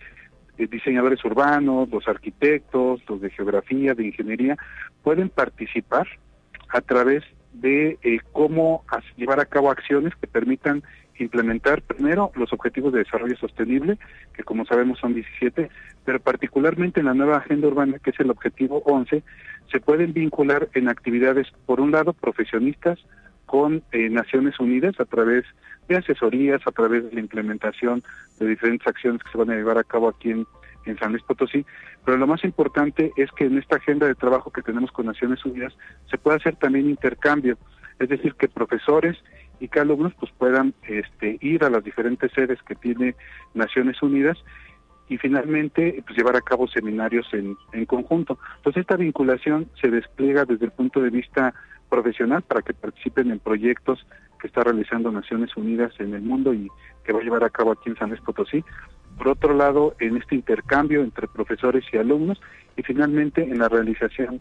eh, diseñadores urbanos, los arquitectos, los de geografía, de ingeniería, pueden participar a través de eh, cómo llevar a cabo acciones que permitan implementar primero los objetivos de desarrollo sostenible, que como sabemos son 17, pero particularmente en la nueva agenda urbana, que es el objetivo 11, se pueden vincular en actividades, por un lado, profesionistas con eh, Naciones Unidas a través de asesorías, a través de la implementación de diferentes acciones que se van a llevar a cabo aquí en, en San Luis Potosí, pero lo más importante es que en esta agenda de trabajo que tenemos con Naciones Unidas se pueda hacer también intercambio. es decir, que profesores y que alumnos pues puedan este, ir a las diferentes sedes que tiene Naciones Unidas y finalmente pues llevar a cabo seminarios en, en conjunto. Entonces esta vinculación se despliega desde el punto de vista profesional para que participen en proyectos que está realizando Naciones Unidas en el mundo y que va a llevar a cabo aquí en San Luis Potosí. Por otro lado, en este intercambio entre profesores y alumnos y finalmente en la realización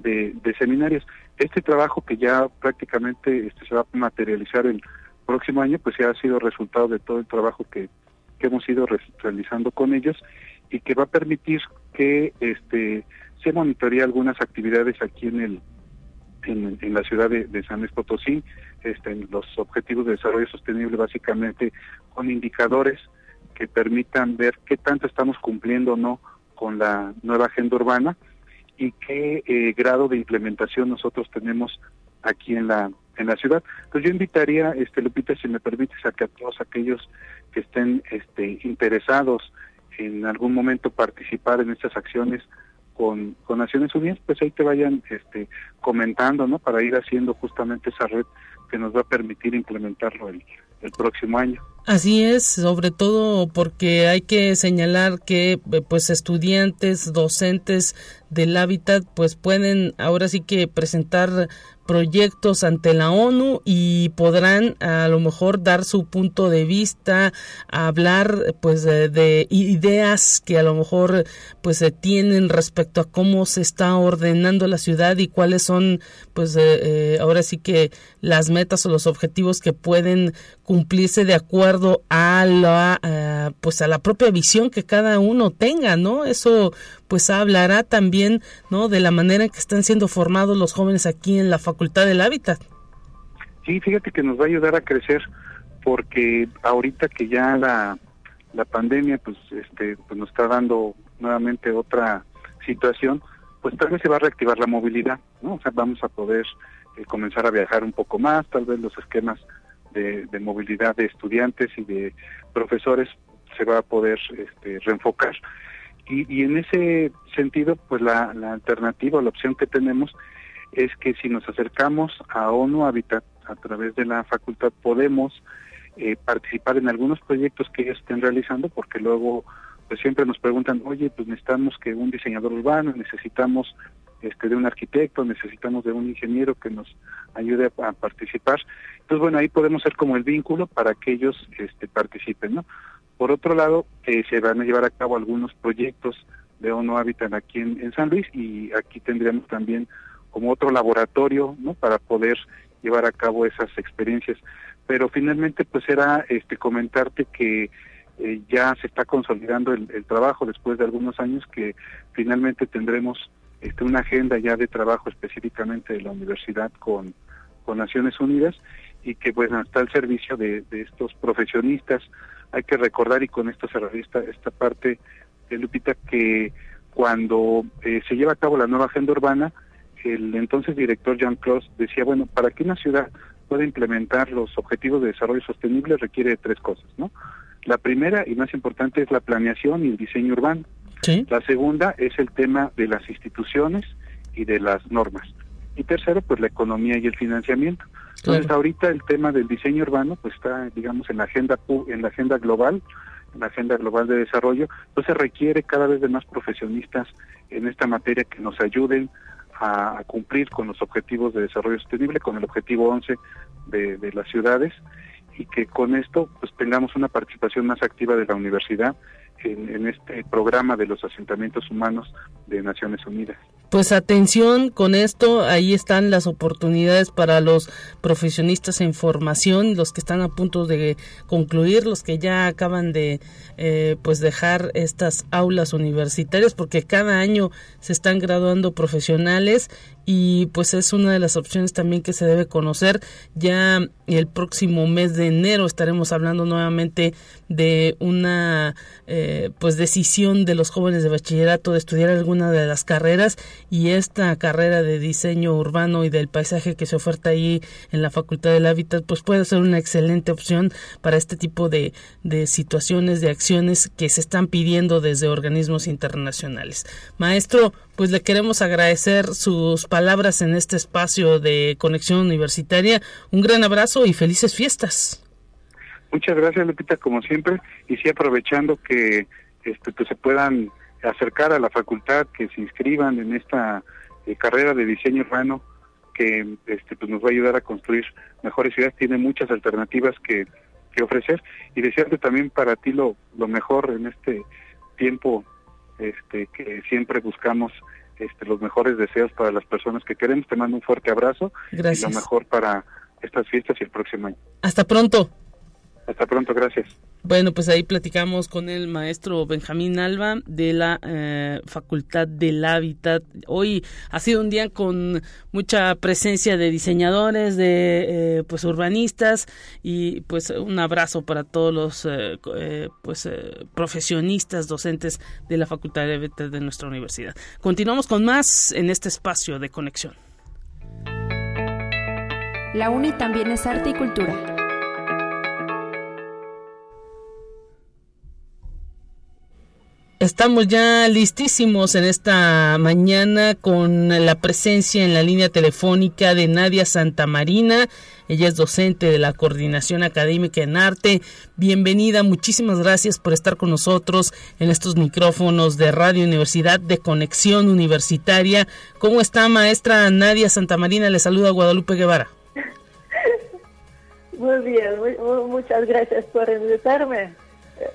de, seminarios. Este trabajo que ya prácticamente este, se va a materializar el próximo año, pues ya ha sido resultado de todo el trabajo que, hemos ido realizando con ellos y que va a permitir que este se monitoree algunas actividades aquí en el en, la ciudad de, San Luis Potosí, este, en los objetivos de desarrollo sostenible básicamente con indicadores que permitan ver qué tanto estamos cumpliendo o no con la nueva agenda urbana y qué eh, grado de implementación nosotros tenemos aquí en la en la ciudad. Entonces yo invitaría, este Lupita, si me permites, a que a todos aquellos que estén este, interesados en algún momento participar en estas acciones con, con Naciones Unidas, pues ahí te vayan este, comentando, ¿no? Para ir haciendo justamente esa red que nos va a permitir implementarlo el, el próximo año. Así es, sobre todo porque hay que señalar que eh, pues estudiantes, docentes del hábitat pues pueden ahora sí que presentar proyectos ante la ONU y podrán a lo mejor dar su punto de vista, hablar pues de, ideas que a lo mejor pues tienen respecto a cómo se está ordenando la ciudad y cuáles son pues eh, eh, ahora sí que las metas o los objetivos que pueden cumplirse de acuerdo a la pues a la propia visión que cada uno tenga, ¿no? Eso pues hablará también, ¿no? De la manera en que están siendo formados los jóvenes aquí en la Facultad del Hábitat. Sí, fíjate que nos va a ayudar a crecer porque ahorita que ya la, la pandemia pues este pues nos está dando nuevamente otra situación, pues tal vez se va a reactivar la movilidad, ¿no? O sea, vamos a poder eh, comenzar a viajar un poco más, tal vez los esquemas de, movilidad de estudiantes y de profesores se va a poder este, reenfocar. Y, en ese sentido, pues la, alternativa, la opción que tenemos es que si nos acercamos a ONU Habitat a través de la facultad, podemos eh, participar en algunos proyectos que ellos estén realizando, porque luego pues siempre nos preguntan, oye, pues necesitamos que un diseñador urbano, necesitamos este de un arquitecto, necesitamos de un ingeniero que nos ayude a, participar. Entonces, bueno, ahí podemos ser como el vínculo para que ellos este, participen, ¿no? Por otro lado, eh, se van a llevar a cabo algunos proyectos de ONU Habitat aquí en, San Luis y aquí tendríamos también como otro laboratorio ¿no? para poder llevar a cabo esas experiencias. Pero finalmente pues era este comentarte que eh, ya se está consolidando el, trabajo después de algunos años que finalmente tendremos este, una agenda ya de trabajo específicamente de la universidad con, con Naciones Unidas y que bueno está al servicio de, estos profesionistas hay que recordar, y con esto se esta, esta parte, de Lupita, que cuando eh, se lleva a cabo la nueva agenda urbana, el entonces director John Claus decía, bueno, para que una ciudad pueda implementar los objetivos de desarrollo sostenible requiere de tres cosas, ¿no? La primera y más importante es la planeación y el diseño urbano. La segunda es el tema de las instituciones y de las normas. Y tercero, pues la economía y el financiamiento. Entonces, ahorita el tema del diseño urbano pues está, digamos, en la agenda en la agenda global, en la agenda global de desarrollo. Entonces requiere cada vez de más profesionistas en esta materia que nos ayuden a, cumplir con los objetivos de desarrollo sostenible, con el objetivo 11 de, de las ciudades y que con esto pues tengamos una participación más activa de la universidad en, este programa de los asentamientos humanos de Naciones Unidas. Pues atención con esto, ahí están las oportunidades para los profesionistas en formación, los que están a punto de concluir, los que ya acaban de eh, pues dejar estas aulas universitarias, porque cada año se están graduando profesionales y pues es una de las opciones también que se debe conocer. Ya el próximo mes de enero estaremos hablando nuevamente de una eh, pues decisión de los jóvenes de bachillerato de estudiar alguna de las carreras y esta carrera de diseño urbano y del paisaje que se oferta ahí en la Facultad del Hábitat pues puede ser una excelente opción para este tipo de, de situaciones, de acciones que se están pidiendo desde organismos internacionales. Maestro, pues le queremos agradecer sus palabras en este espacio de conexión universitaria. Un gran abrazo y felices fiestas. Muchas gracias, Lupita, como siempre, y sí aprovechando que este, pues, se puedan acercar a la facultad, que se inscriban en esta eh, carrera de diseño urbano que este, pues nos va a ayudar a construir mejores ciudades, tiene muchas alternativas que, que ofrecer y desearte también para ti lo, lo mejor en este tiempo este, que siempre buscamos este, los mejores deseos para las personas que queremos. Te mando un fuerte abrazo Gracias. y lo mejor para estas fiestas y el próximo año. Hasta pronto. Hasta pronto, gracias. Bueno, pues ahí platicamos con el maestro Benjamín Alba de la eh, Facultad del Hábitat. Hoy ha sido un día con mucha presencia de diseñadores, de eh, pues urbanistas y pues un abrazo para todos los eh, eh pues profesionistas, docentes de la Facultad del Hábitat de nuestra universidad. Continuamos con más en este espacio de conexión. La UNI también es arte y cultura. Estamos ya listísimos en esta mañana con la presencia en la línea telefónica de Nadia Santamarina. Ella es docente de la Coordinación Académica en Arte. Bienvenida, muchísimas gracias por estar con nosotros en estos micrófonos de Radio Universidad de Conexión Universitaria. ¿Cómo está, maestra Nadia Santamarina? Le saluda Guadalupe Guevara. Muy bien, muy, muchas gracias por invitarme.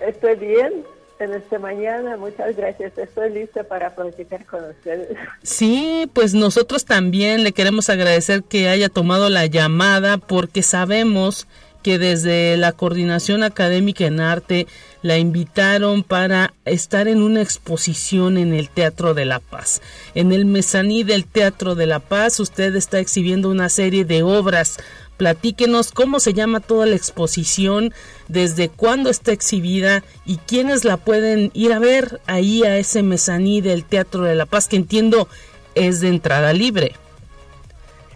Estoy bien en esta mañana. Muchas gracias. Estoy lista para platicar con ustedes. Sí, pues nosotros también le queremos agradecer que haya tomado la llamada porque sabemos que desde la Coordinación Académica en Arte la invitaron para estar en una exposición en el Teatro de la Paz. En el mezaní del Teatro de la Paz usted está exhibiendo una serie de obras Platíquenos cómo se llama toda la exposición, desde cuándo está exhibida y quiénes la pueden ir a ver ahí a ese mezaní del Teatro de la Paz, que entiendo es de entrada libre.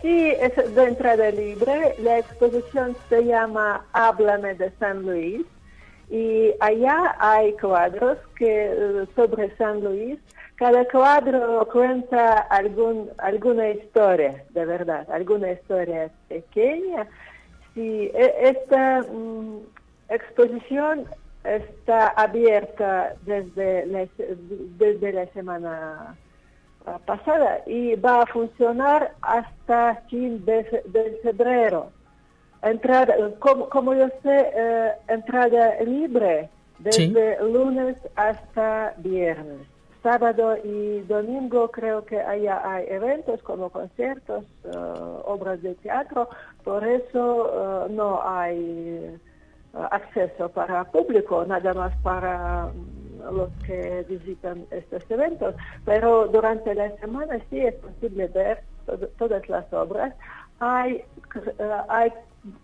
Sí, es de entrada libre. La exposición se llama Háblame de San Luis y allá hay cuadros que sobre San Luis cada cuadro cuenta algún, alguna historia, de verdad, alguna historia pequeña. Sí, e, esta mm, exposición está abierta desde la, desde la semana pasada y va a funcionar hasta fin de, febrero. Entrada, como, como yo sé, eh, entrada libre desde lunes hasta viernes sábado y domingo creo que haya, hay eventos como conciertos, uh, obras de teatro, por eso uh, no hay uh, acceso para público, nada más para um, los que visitan estos eventos. Pero durante la semana sí es posible ver todas las obras. Hay, hay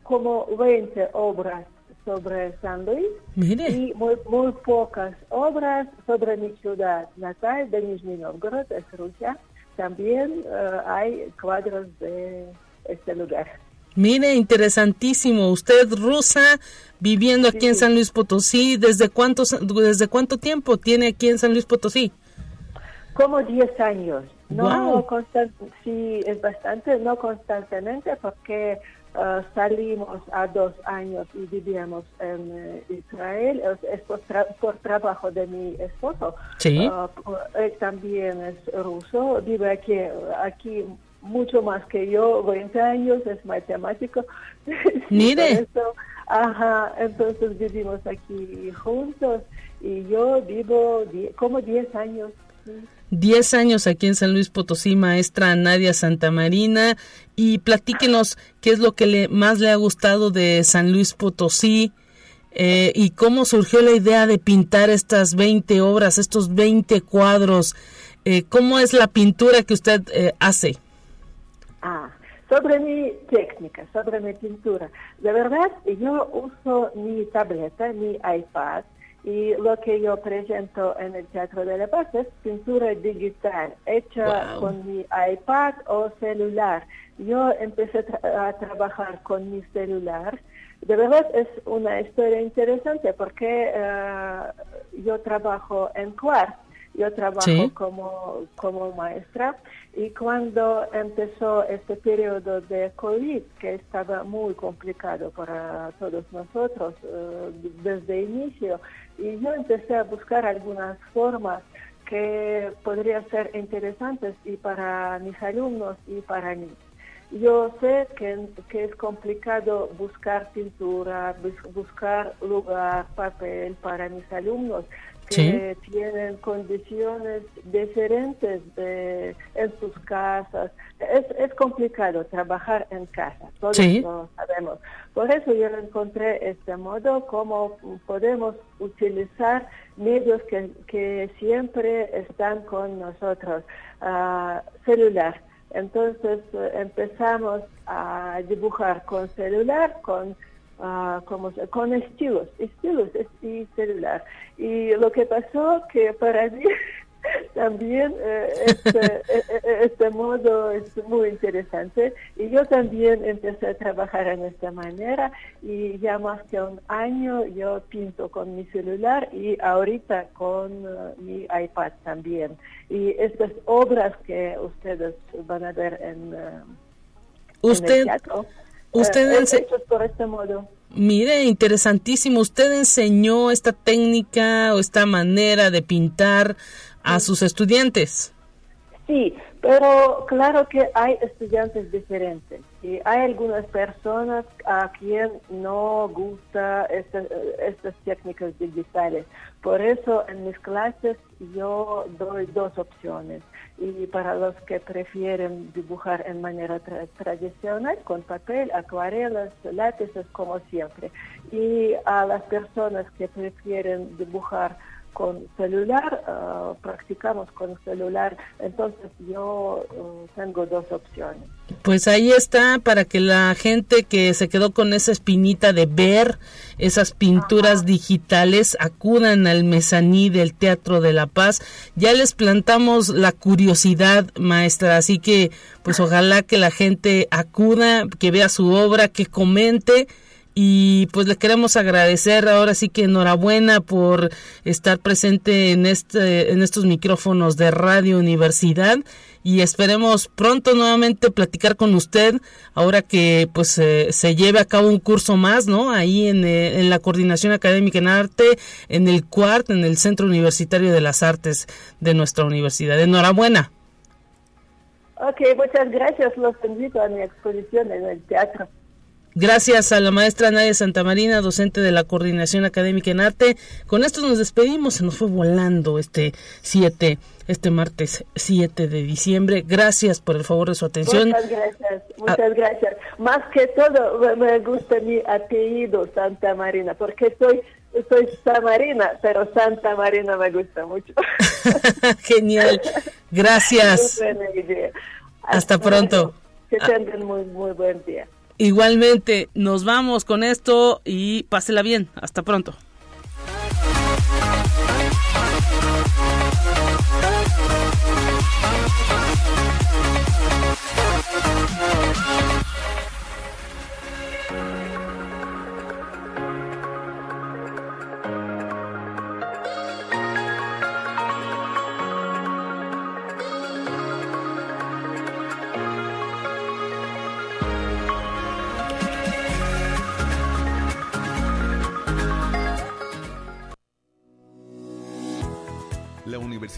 como 20 obras sobre San Luis y muy, muy pocas obras sobre mi ciudad natal de Nizhny Novgorod, es Rusia. También uh, hay cuadros de este lugar. Mire, interesantísimo. Usted rusa, viviendo aquí en San Luis Potosí, ¿desde, cuántos, ¿desde cuánto tiempo tiene aquí en San Luis Potosí? Como 10 años. No wow. constant, sí, es bastante, no constantemente, porque Uh, salimos a dos años y vivíamos en uh, Israel, es, por, tra por, trabajo de mi esposo. Sí. Uh, él también es ruso, vive aquí, aquí mucho más que yo, 20 años, es matemático. Mire. eso, ajá, entonces vivimos aquí juntos y yo vivo como 10 años. ¿sí? 10 años aquí en San Luis Potosí, maestra Nadia Santamarina, y platíquenos qué es lo que le, más le ha gustado de San Luis Potosí eh, y cómo surgió la idea de pintar estas 20 obras, estos 20 cuadros. Eh, ¿Cómo es la pintura que usted eh, hace? Ah, sobre mi técnica, sobre mi pintura. De verdad, yo uso mi tableta, mi iPad, y lo que yo presento en el Teatro de la Paz es pintura digital, hecha wow. con mi iPad o celular. Yo empecé tra a trabajar con mi celular. De verdad es una historia interesante porque uh, yo trabajo en Quartz Yo trabajo como, como maestra y cuando empezó este periodo de COVID, que estaba muy complicado para todos nosotros eh, desde el inicio, y yo empecé a buscar algunas formas que podrían ser interesantes y para mis alumnos y para mí. Yo sé que, que, es complicado buscar pintura, buscar lugar, papel para mis alumnos que tienen condiciones diferentes de, en sus casas. Es, es complicado trabajar en casa, todos lo sabemos. Por eso yo encontré este modo, como podemos utilizar medios que, siempre están con nosotros, uh, celular. Entonces eh, empezamos a dibujar con celular, con, uh, como, con estilos, estilos y celular. Y lo que pasó que para mí también eh, este, eh, eh, este, modo es muy interesante. Y yo también empecé a trabajar en esta manera y ya más que un año yo pinto con mi celular y ahorita con mi iPad también. Y estas obras que ustedes van a ver en, ¿Usted, el teatro usted por este modo. Mire, interesantísimo. ¿Usted enseñó esta técnica o esta manera de pintar a sus estudiantes. Sí, pero claro que hay estudiantes diferentes y hay algunas personas a quien no gusta estas técnicas digitales. Por eso en mis clases yo doy dos opciones y para los que prefieren dibujar en manera tradicional con papel, acuarelas, lápices como siempre y a las personas que prefieren dibujar con celular, uh, practicamos con celular, entonces yo uh, tengo dos opciones. Pues ahí está para que la gente que se quedó con esa espinita de ver esas pinturas digitales acudan al mezaní del Teatro de la Paz. Ya les plantamos la curiosidad, maestra, así que pues ojalá que la gente acuda, que vea su obra, que comente y pues le queremos agradecer ahora sí que enhorabuena por estar presente en este en estos micrófonos de Radio Universidad y esperemos pronto nuevamente platicar con usted ahora que pues se lleve a cabo un curso más no ahí en, eh, en la coordinación académica en arte en el CUART en el Centro Universitario de las Artes de nuestra universidad enhorabuena Ok, muchas gracias. Los invito a mi exposición en el teatro. Gracias a la maestra Nadia Santamarina, docente de la Coordinación Académica en Arte. Con esto nos despedimos, se nos fue volando este 7, este martes 7 de diciembre. Gracias por el favor de su atención. Muchas gracias, muchas gracias. Más que todo me gusta mi apellido Santa Marina, porque soy soy Samarina, pero Santa Marina me gusta mucho. Genial, gracias. Hasta pronto. Que tengan muy, muy buen día. Igualmente, nos vamos con esto y pásela bien. Hasta pronto.